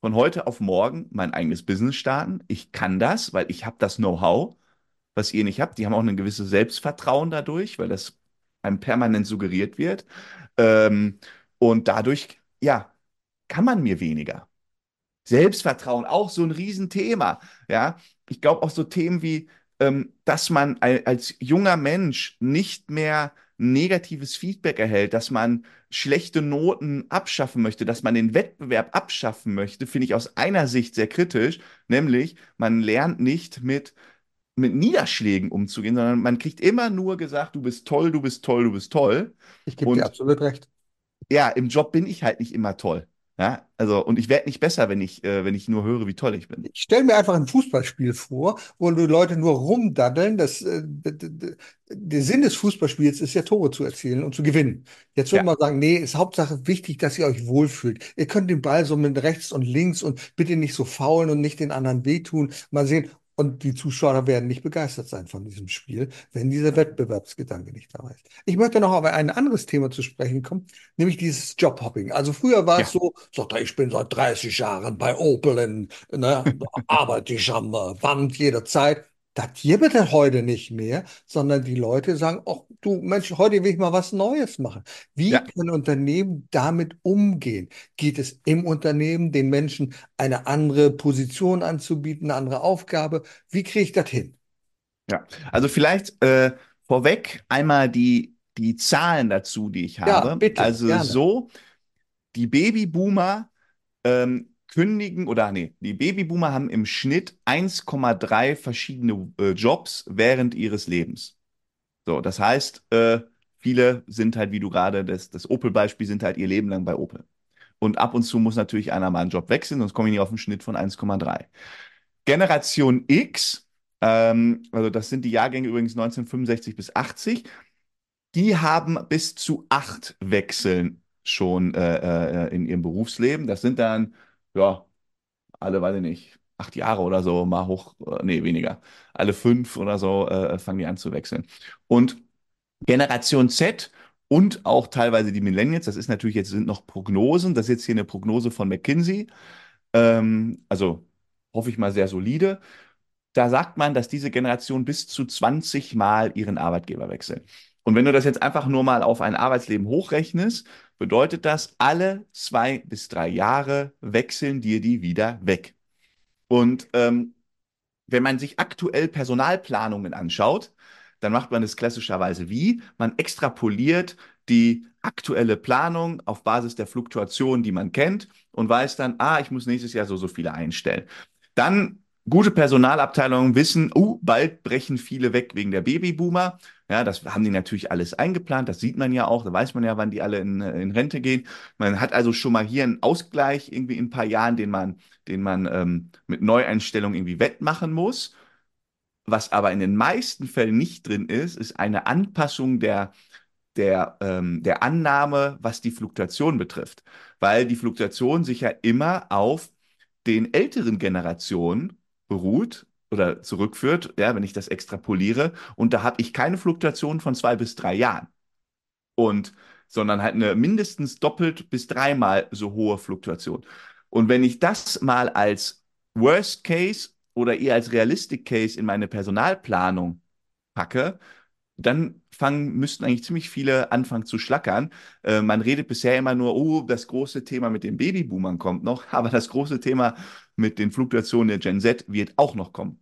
von heute auf morgen mein eigenes Business starten. Ich kann das, weil ich habe das Know-how, was ihr nicht habt. Die haben auch ein gewisses Selbstvertrauen dadurch, weil das einem permanent suggeriert wird. Ähm, und dadurch, ja, kann man mir weniger. Selbstvertrauen, auch so ein Riesenthema. Ja, ich glaube auch so Themen wie, ähm, dass man als junger Mensch nicht mehr negatives Feedback erhält, dass man schlechte Noten abschaffen möchte, dass man den Wettbewerb abschaffen möchte, finde ich aus einer Sicht sehr kritisch, nämlich man lernt nicht mit mit Niederschlägen umzugehen, sondern man kriegt immer nur gesagt, du bist toll, du bist toll, du bist toll. Ich gebe dir absolut recht. Ja, im Job bin ich halt nicht immer toll. Ja, also, und ich werde nicht besser, wenn ich, äh, wenn ich nur höre, wie toll ich bin. Ich stelle mir einfach ein Fußballspiel vor, wo die Leute nur rumdaddeln. Das, äh, der Sinn des Fußballspiels ist ja, Tore zu erzielen und zu gewinnen. Jetzt würde ja. man sagen, nee, ist Hauptsache wichtig, dass ihr euch wohlfühlt. Ihr könnt den Ball so mit rechts und links und bitte nicht so faulen und nicht den anderen wehtun. Mal sehen, und die Zuschauer werden nicht begeistert sein von diesem Spiel, wenn dieser Wettbewerbsgedanke nicht da ist. Ich möchte noch auf ein anderes Thema zu sprechen kommen, nämlich dieses Jobhopping. Also früher war ja. es so, sagt er, ich bin seit 30 Jahren bei Opel, in, ne, *laughs* arbeite ich am äh, Wand jederzeit. Das gibt es heute nicht mehr, sondern die Leute sagen, ach du Mensch, heute will ich mal was Neues machen. Wie ja. können Unternehmen damit umgehen? Geht es im Unternehmen, den Menschen eine andere Position anzubieten, eine andere Aufgabe? Wie kriege ich das hin? Ja, also vielleicht äh, vorweg einmal die, die Zahlen dazu, die ich habe. Ja, bitte, also gerne. so, die Babyboomer ähm, kündigen oder nee, die Babyboomer haben im Schnitt 1,3 verschiedene äh, Jobs während ihres Lebens. So, das heißt, äh, viele sind halt, wie du gerade das, das Opel-Beispiel, sind halt ihr Leben lang bei Opel. Und ab und zu muss natürlich einer mal einen Job wechseln, sonst komme ich nicht auf einen Schnitt von 1,3. Generation X, ähm, also das sind die Jahrgänge übrigens 1965 bis 80, die haben bis zu acht Wechseln schon äh, äh, in ihrem Berufsleben. Das sind dann, ja, alle, weiß ich nicht, acht Jahre oder so, mal hoch, äh, nee, weniger. Alle fünf oder so äh, fangen die an zu wechseln. Und Generation Z und auch teilweise die Millennials, das ist natürlich jetzt sind noch Prognosen, das ist jetzt hier eine Prognose von McKinsey, ähm, also hoffe ich mal sehr solide. Da sagt man, dass diese Generation bis zu 20 Mal ihren Arbeitgeber wechselt. Und wenn du das jetzt einfach nur mal auf ein Arbeitsleben hochrechnest, bedeutet das, alle zwei bis drei Jahre wechseln dir die wieder weg. Und ähm, wenn man sich aktuell Personalplanungen anschaut, dann macht man es klassischerweise wie? Man extrapoliert die aktuelle Planung auf Basis der Fluktuation, die man kennt und weiß dann, ah, ich muss nächstes Jahr so, so viele einstellen. Dann gute Personalabteilungen wissen, uh, bald brechen viele weg wegen der Babyboomer. Ja, das haben die natürlich alles eingeplant. Das sieht man ja auch. Da weiß man ja, wann die alle in, in Rente gehen. Man hat also schon mal hier einen Ausgleich irgendwie in ein paar Jahren, den man, den man ähm, mit Neueinstellungen irgendwie wettmachen muss. Was aber in den meisten Fällen nicht drin ist, ist eine Anpassung der, der, ähm, der Annahme, was die Fluktuation betrifft. Weil die Fluktuation sich ja immer auf den älteren Generationen beruht oder zurückführt, ja, wenn ich das extrapoliere. Und da habe ich keine Fluktuation von zwei bis drei Jahren. Und sondern halt eine mindestens doppelt bis dreimal so hohe Fluktuation. Und wenn ich das mal als Worst Case oder eher als Realistic Case in meine Personalplanung packe, dann fangen, müssten eigentlich ziemlich viele anfangen zu schlackern. Äh, man redet bisher immer nur, oh, das große Thema mit den Babyboomern kommt noch, *laughs* aber das große Thema mit den Fluktuationen der Gen Z wird auch noch kommen.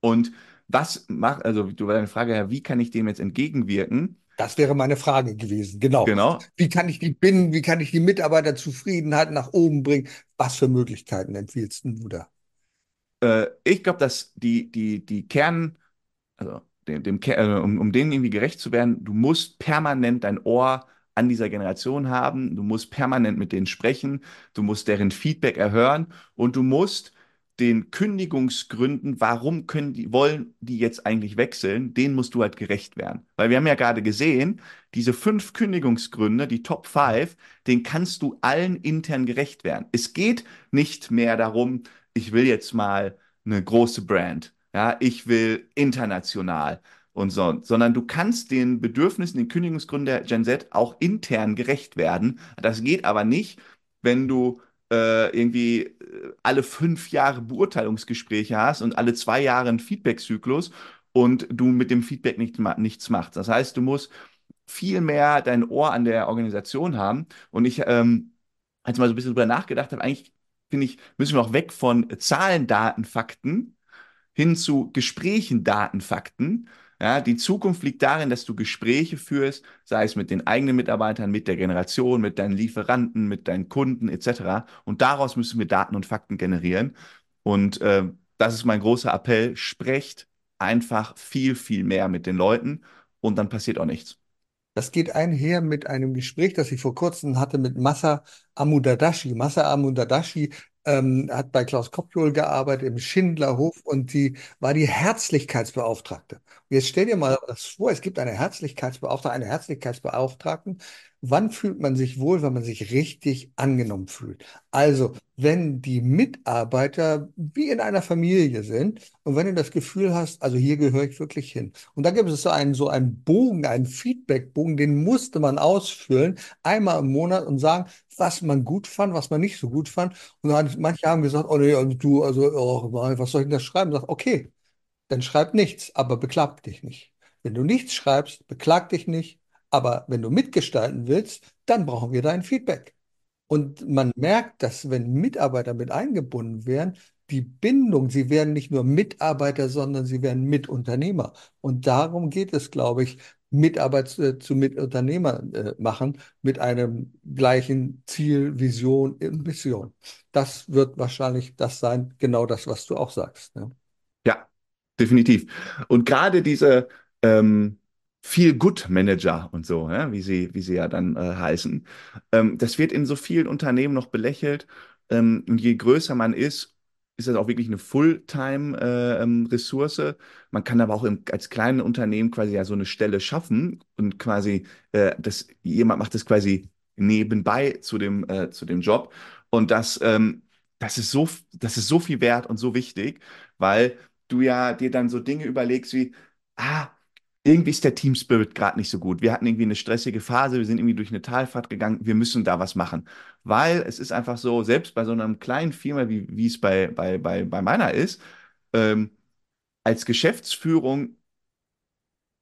Und was macht, also du war deine Frage, wie kann ich dem jetzt entgegenwirken? Das wäre meine Frage gewesen, genau. Genau. Wie kann ich die Binnen, wie kann ich die Mitarbeiterzufriedenheit nach oben bringen? Was für Möglichkeiten empfiehlst du da? Äh, ich glaube, dass die, die, die Kern, also dem, dem, äh, um, um denen irgendwie gerecht zu werden, du musst permanent dein Ohr an dieser Generation haben, du musst permanent mit denen sprechen, du musst deren Feedback erhören und du musst den Kündigungsgründen, warum können die, wollen die jetzt eigentlich wechseln, denen musst du halt gerecht werden. Weil wir haben ja gerade gesehen, diese fünf Kündigungsgründe, die Top 5, den kannst du allen intern gerecht werden. Es geht nicht mehr darum, ich will jetzt mal eine große Brand. Ja, ich will international und so, sondern du kannst den Bedürfnissen, den Kündigungsgründen der Gen Z auch intern gerecht werden. Das geht aber nicht, wenn du äh, irgendwie äh, alle fünf Jahre Beurteilungsgespräche hast und alle zwei Jahre einen Feedback-Zyklus und du mit dem Feedback nicht, nichts machst. Das heißt, du musst viel mehr dein Ohr an der Organisation haben. Und ich, ähm, als ich mal so ein bisschen drüber nachgedacht habe, eigentlich finde ich, müssen wir auch weg von Zahlen, Daten, Fakten hin zu Gesprächen, Daten, Fakten. Ja, die Zukunft liegt darin, dass du Gespräche führst, sei es mit den eigenen Mitarbeitern, mit der Generation, mit deinen Lieferanten, mit deinen Kunden etc. Und daraus müssen wir Daten und Fakten generieren. Und äh, das ist mein großer Appell. Sprecht einfach viel, viel mehr mit den Leuten und dann passiert auch nichts. Das geht einher mit einem Gespräch, das ich vor kurzem hatte mit Massa Amudadashi. Massa Amudadashi ähm, hat bei Klaus Kopjol gearbeitet im Schindlerhof und sie war die Herzlichkeitsbeauftragte. Jetzt stell dir mal das vor, es gibt eine Herzlichkeitsbeauftragte, eine Herzlichkeitsbeauftragten Wann fühlt man sich wohl, wenn man sich richtig angenommen fühlt? Also, wenn die Mitarbeiter wie in einer Familie sind und wenn du das Gefühl hast, also hier gehöre ich wirklich hin. Und da gibt es so einen, so einen Bogen, einen Feedbackbogen, den musste man ausfüllen, einmal im Monat und sagen, was man gut fand, was man nicht so gut fand. Und dann, manche haben gesagt, oh nee, du, also, oh, was soll ich denn da schreiben? Sag, okay, dann schreib nichts, aber beklag dich nicht. Wenn du nichts schreibst, beklag dich nicht, aber wenn du mitgestalten willst, dann brauchen wir dein Feedback. Und man merkt, dass wenn Mitarbeiter mit eingebunden werden, die Bindung, sie werden nicht nur Mitarbeiter, sondern sie werden Mitunternehmer. Und darum geht es, glaube ich, Mitarbeit zu, zu Mitunternehmer äh, machen mit einem gleichen Ziel, Vision Mission. Das wird wahrscheinlich das sein, genau das, was du auch sagst. Ne? Definitiv. Und gerade diese ähm, Feel-Good-Manager und so, ja, wie sie, wie sie ja dann äh, heißen. Ähm, das wird in so vielen Unternehmen noch belächelt. Ähm, und je größer man ist, ist das auch wirklich eine Fulltime-Ressource. Äh, ähm, man kann aber auch im, als kleines Unternehmen quasi ja so eine Stelle schaffen und quasi, äh, das, jemand macht das quasi nebenbei zu dem, äh, zu dem Job. Und das, ähm, das ist so, das ist so viel wert und so wichtig, weil du ja dir dann so Dinge überlegst wie, ah, irgendwie ist der Team Spirit gerade nicht so gut. Wir hatten irgendwie eine stressige Phase, wir sind irgendwie durch eine Talfahrt gegangen, wir müssen da was machen. Weil es ist einfach so, selbst bei so einer kleinen Firma, wie, wie es bei, bei, bei, bei meiner ist, ähm, als Geschäftsführung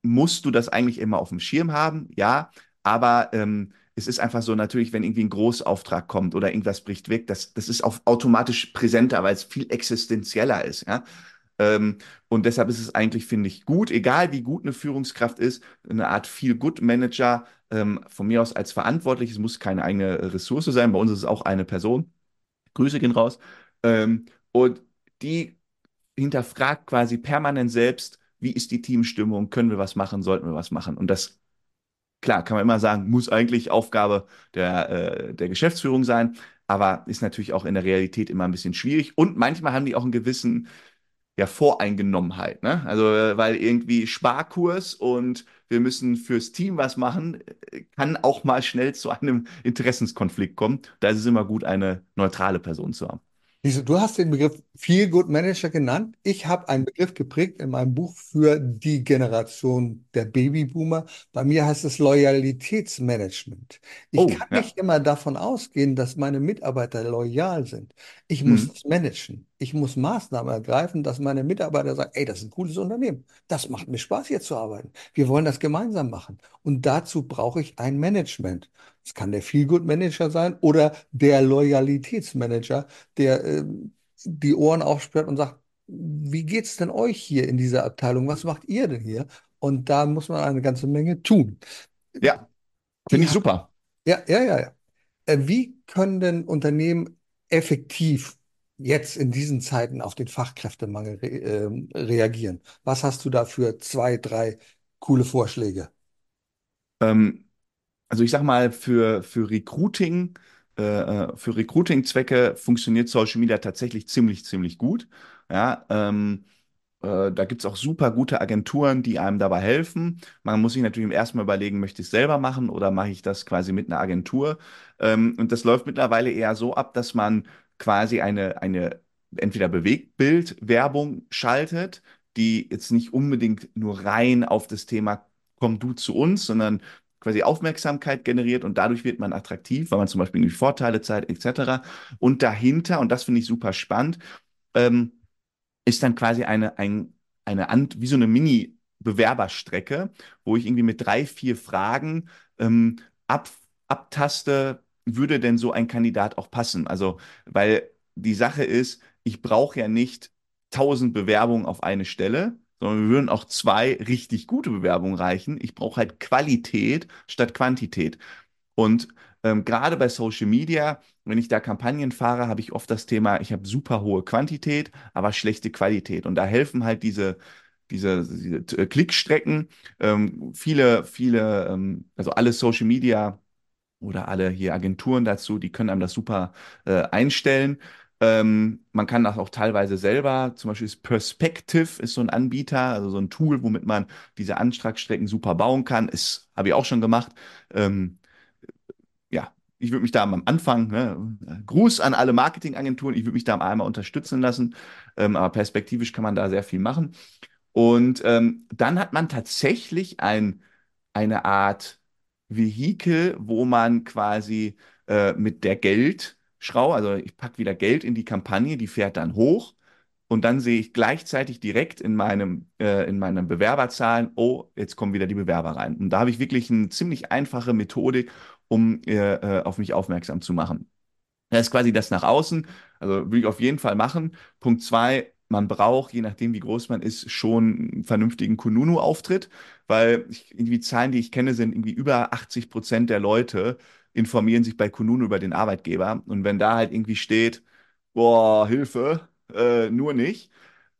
musst du das eigentlich immer auf dem Schirm haben, ja, aber ähm, es ist einfach so natürlich, wenn irgendwie ein Großauftrag kommt oder irgendwas bricht weg, das, das ist auch automatisch präsenter, weil es viel existenzieller ist, ja. Ähm, und deshalb ist es eigentlich, finde ich, gut, egal wie gut eine Führungskraft ist, eine Art Feel-Good-Manager, ähm, von mir aus als verantwortlich, es muss keine eigene Ressource sein, bei uns ist es auch eine Person. Grüße gehen raus. Ähm, und die hinterfragt quasi permanent selbst, wie ist die Teamstimmung, können wir was machen, sollten wir was machen. Und das, klar, kann man immer sagen, muss eigentlich Aufgabe der, äh, der Geschäftsführung sein, aber ist natürlich auch in der Realität immer ein bisschen schwierig. Und manchmal haben die auch einen gewissen ja, Voreingenommenheit, ne? Also, weil irgendwie Sparkurs und wir müssen fürs Team was machen, äh, kann auch mal schnell zu einem Interessenskonflikt kommen. Da ist es immer gut, eine neutrale Person zu haben. Lisa, du hast den Begriff Feel Good Manager genannt. Ich habe einen Begriff geprägt in meinem Buch für die Generation der Babyboomer. Bei mir heißt es Loyalitätsmanagement. Ich Oh, kann ja. nicht immer davon ausgehen, dass meine Mitarbeiter loyal sind. Ich muss Mhm. das managen. Ich muss Maßnahmen ergreifen, dass meine Mitarbeiter sagen, ey, das ist ein cooles Unternehmen. Das macht mir Spaß, hier zu arbeiten. Wir wollen das gemeinsam machen. Und dazu brauche ich ein Management. Es kann der Feel Good Manager sein oder der Loyalitätsmanager der äh, die Ohren aufsperrt und sagt, wie geht's denn euch hier in dieser Abteilung? Was macht ihr denn hier? Und da muss man eine ganze Menge tun. Ja, finde ich super. ja, ja, ja, ja. Äh, Wie können denn Unternehmen effektiv jetzt in diesen Zeiten auf den Fachkräftemangel re ähm, reagieren? Was hast du da für zwei, drei coole Vorschläge? Ähm, Also ich sag mal, für, für Recruiting, äh, äh, für Recruiting-Zwecke funktioniert Social Media tatsächlich ziemlich, ziemlich gut. Ja, ähm, äh, da gibt es auch super gute Agenturen, die einem dabei helfen. Man muss sich natürlich erstmal überlegen, möchte ich es selber machen oder mache ich das quasi mit einer Agentur? Ähm, und das läuft mittlerweile eher so ab, dass man quasi eine, eine entweder Bewegtbild-Werbung schaltet, die jetzt nicht unbedingt nur rein auf das Thema komm du zu uns, sondern quasi Aufmerksamkeit generiert und dadurch wird man attraktiv, weil man zum Beispiel irgendwie Vorteile zeigt, etc. Und dahinter, und das finde ich super spannend, ähm, ist dann quasi eine, ein, eine Ant wie so eine Mini-Bewerberstrecke, wo ich irgendwie mit drei, vier Fragen ähm, ab, abtaste, würde denn so ein Kandidat auch passen? Also, weil die Sache ist, ich brauche ja nicht tausend Bewerbungen auf eine Stelle, sondern wir würden auch zwei richtig gute Bewerbungen reichen. Ich brauche halt Qualität statt Quantität. Und ähm, gerade bei Social Media, wenn ich da Kampagnen fahre, habe ich oft das Thema, ich habe super hohe Quantität, aber schlechte Qualität. Und da helfen halt diese, diese, diese äh, Klickstrecken. Ähm, viele, viele, ähm, also alle Social Media oder alle hier Agenturen dazu, die können einem das super äh, einstellen. Ähm, man kann das auch teilweise selber, zum Beispiel ist Perspective ist so ein Anbieter, also so ein Tool, womit man diese Antragsstrecken super bauen kann. Ist, habe ich auch schon gemacht. Ähm, ja, ich würde mich da am Anfang, ne, Gruß an alle Marketingagenturen, ich würde mich da einmal unterstützen lassen, ähm, aber perspektivisch kann man da sehr viel machen. Und ähm, dann hat man tatsächlich ein, eine Art Vehikel, wo man quasi äh, mit der Geldschraube, also ich packe wieder Geld in die Kampagne, die fährt dann hoch und dann sehe ich gleichzeitig direkt in meinem, äh, in meinen Bewerberzahlen, oh, jetzt kommen wieder die Bewerber rein. Und da habe ich wirklich eine ziemlich einfache Methodik, um äh, äh, auf mich aufmerksam zu machen. Das ist quasi das nach außen. Also würde ich auf jeden Fall machen. Punkt zwei, man braucht, je nachdem wie groß man ist, schon einen vernünftigen Kununu-Auftritt, weil ich, irgendwie Zahlen, die ich kenne, sind irgendwie über 80 Prozent der Leute informieren sich bei Kununu über den Arbeitgeber. Und wenn da halt irgendwie steht, boah, Hilfe, äh, nur nicht,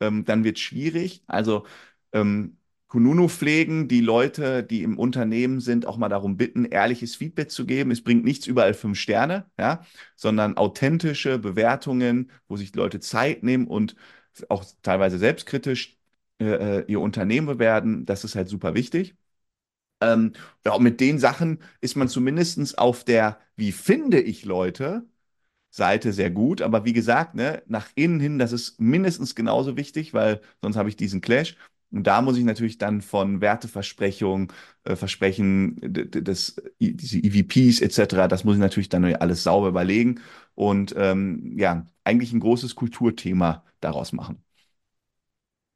ähm, dann wird es schwierig. Also ähm, Kununu pflegen, die Leute, die im Unternehmen sind, auch mal darum bitten, ehrliches Feedback zu geben. Es bringt nichts überall fünf Sterne, ja, sondern authentische Bewertungen, wo sich Leute Zeit nehmen und auch teilweise selbstkritisch äh, äh ihr Unternehmen bewerten. Das ist halt super wichtig. Ähm, ja, mit den Sachen ist man zumindest auf der, wie finde ich Leute, Seite sehr gut. Aber wie gesagt, ne, nach innen hin, das ist mindestens genauso wichtig, weil sonst habe ich diesen Clash. Und da muss ich natürlich dann von Werteversprechungen, äh, Versprechen des, diese EVPs etc., das muss ich natürlich dann alles sauber überlegen und ähm, ja, eigentlich ein großes Kulturthema daraus machen.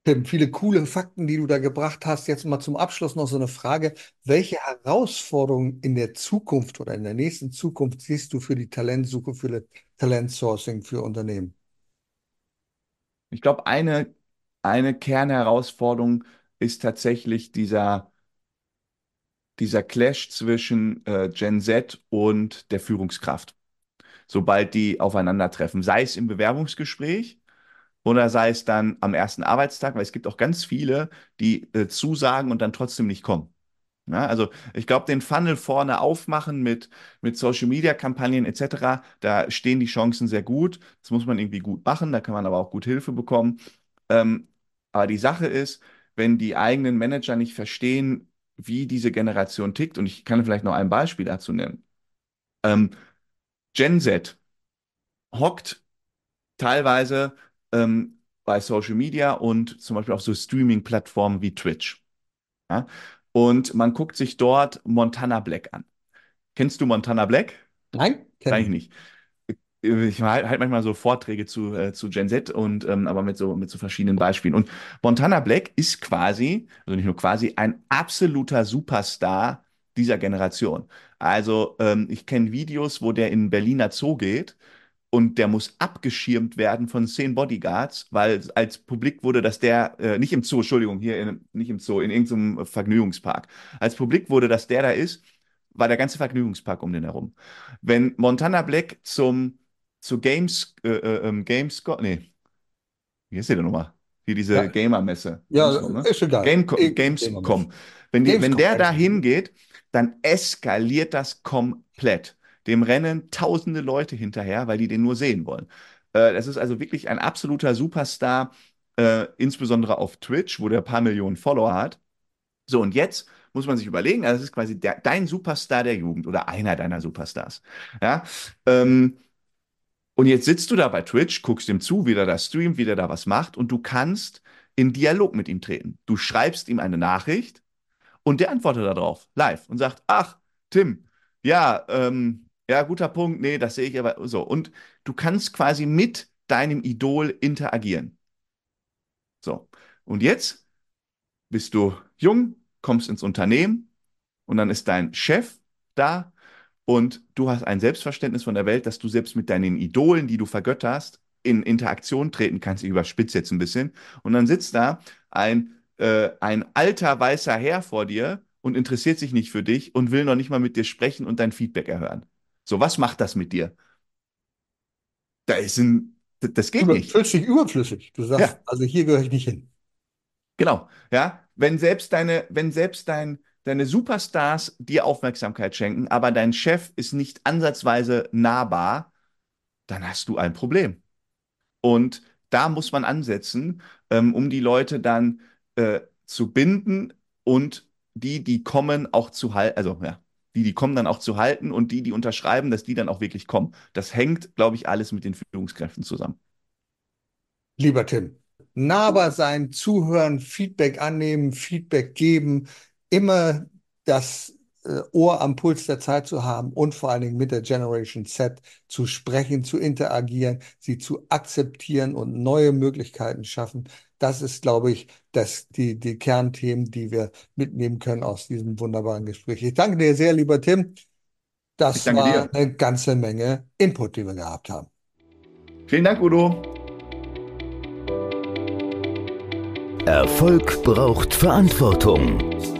Tim, viele coole Fakten, die du da gebracht hast. Jetzt mal zum Abschluss noch so eine Frage. Welche Herausforderungen in der Zukunft oder in der nächsten Zukunft siehst du für die Talentsuche, für Talentsourcing für Unternehmen? Ich glaube, eine, eine Kernherausforderung ist tatsächlich dieser, dieser Clash zwischen äh, Gen Z und der Führungskraft. Sobald die aufeinandertreffen, sei es im Bewerbungsgespräch, oder sei es dann am ersten Arbeitstag, weil es gibt auch ganz viele, die äh, zusagen und dann trotzdem nicht kommen. Ja, also ich glaube, den Funnel vorne aufmachen mit, mit Social-Media-Kampagnen etc., da stehen die Chancen sehr gut. Das muss man irgendwie gut machen, da kann man aber auch gut Hilfe bekommen. Ähm, aber die Sache ist, wenn die eigenen Manager nicht verstehen, wie diese Generation tickt, und ich kann vielleicht noch ein Beispiel dazu nennen. Ähm, Gen Z hockt teilweise ähm, bei Social Media und zum Beispiel auf so Streaming-Plattformen wie Twitch. Ja? Und man guckt sich dort Montana Black an. Kennst du Montana Black? Nein, kenn ich nicht. Ich halte halt manchmal so Vorträge zu, äh, zu Gen Z und ähm, aber mit so, mit so verschiedenen Beispielen. Und Montana Black ist quasi, also nicht nur quasi, ein absoluter Superstar dieser Generation. Also ähm, ich kenne Videos, wo der in Berliner Zoo geht und der muss abgeschirmt werden von zehn Bodyguards, weil als Publik wurde, dass der, äh, nicht im Zoo, Entschuldigung, hier in, nicht im Zoo, in irgendeinem Vergnügungspark. Als Publik wurde, dass der da ist, war der ganze Vergnügungspark um den herum. Wenn Montana Black zum, zu Games, äh, äh, ähm, Gamescom, nee, wie ist der denn nochmal? Hier diese ja. Gamer-Messe. Ja, ne? ist egal. Gamecom, Gamescom. Wenn, die, Gamescom, wenn der da hingeht, dann eskaliert das komplett. Dem rennen tausende Leute hinterher, weil die den nur sehen wollen. Äh, das ist also wirklich ein absoluter Superstar, äh, insbesondere auf Twitch, wo der ein paar Millionen Follower hat. So, und jetzt muss man sich überlegen, also das ist quasi der, dein Superstar der Jugend oder einer deiner Superstars. Ja, ähm, und jetzt sitzt du da bei Twitch, guckst ihm zu, wie der da streamt, wie der da was macht und du kannst in Dialog mit ihm treten. Du schreibst ihm eine Nachricht und der antwortet darauf live und sagt, ach, Tim, ja, ähm, ja, guter Punkt. Nee, das sehe ich aber so. Und du kannst quasi mit deinem Idol interagieren. So. Und jetzt bist du jung, kommst ins Unternehmen und dann ist dein Chef da und du hast ein Selbstverständnis von der Welt, dass du selbst mit deinen Idolen, die du vergötterst, in Interaktion treten kannst. Ich überspitze jetzt ein bisschen. Und dann sitzt da ein, äh, ein alter weißer Herr vor dir und interessiert sich nicht für dich und will noch nicht mal mit dir sprechen und dein Feedback erhören. So, was macht das mit dir? Da ist ein, das geht du nicht. Dich überflüssig. Du sagst, ja. also hier gehöre ich nicht hin. Genau, ja. Wenn selbst deine, wenn selbst dein, deine Superstars dir Aufmerksamkeit schenken, aber dein Chef ist nicht ansatzweise nahbar, dann hast du ein Problem. Und da muss man ansetzen, ähm, um die Leute dann äh, zu binden und die, die kommen, auch zu halten. Also ja, die, die kommen, dann auch zu halten und die, die unterschreiben, dass die dann auch wirklich kommen. Das hängt, glaube ich, alles mit den Führungskräften zusammen. Lieber Tim, nahbar sein, zuhören, Feedback annehmen, Feedback geben, immer das Ohr am Puls der Zeit zu haben und vor allen Dingen mit der Generation Z zu sprechen, zu interagieren, sie zu akzeptieren und neue Möglichkeiten schaffen. Das ist, glaube ich, das, die, die Kernthemen, die wir mitnehmen können aus diesem wunderbaren Gespräch. Ich danke dir sehr, lieber Tim. Das war dir. eine ganze Menge Input, die wir gehabt haben. Vielen Dank, Udo. Erfolg braucht Verantwortung.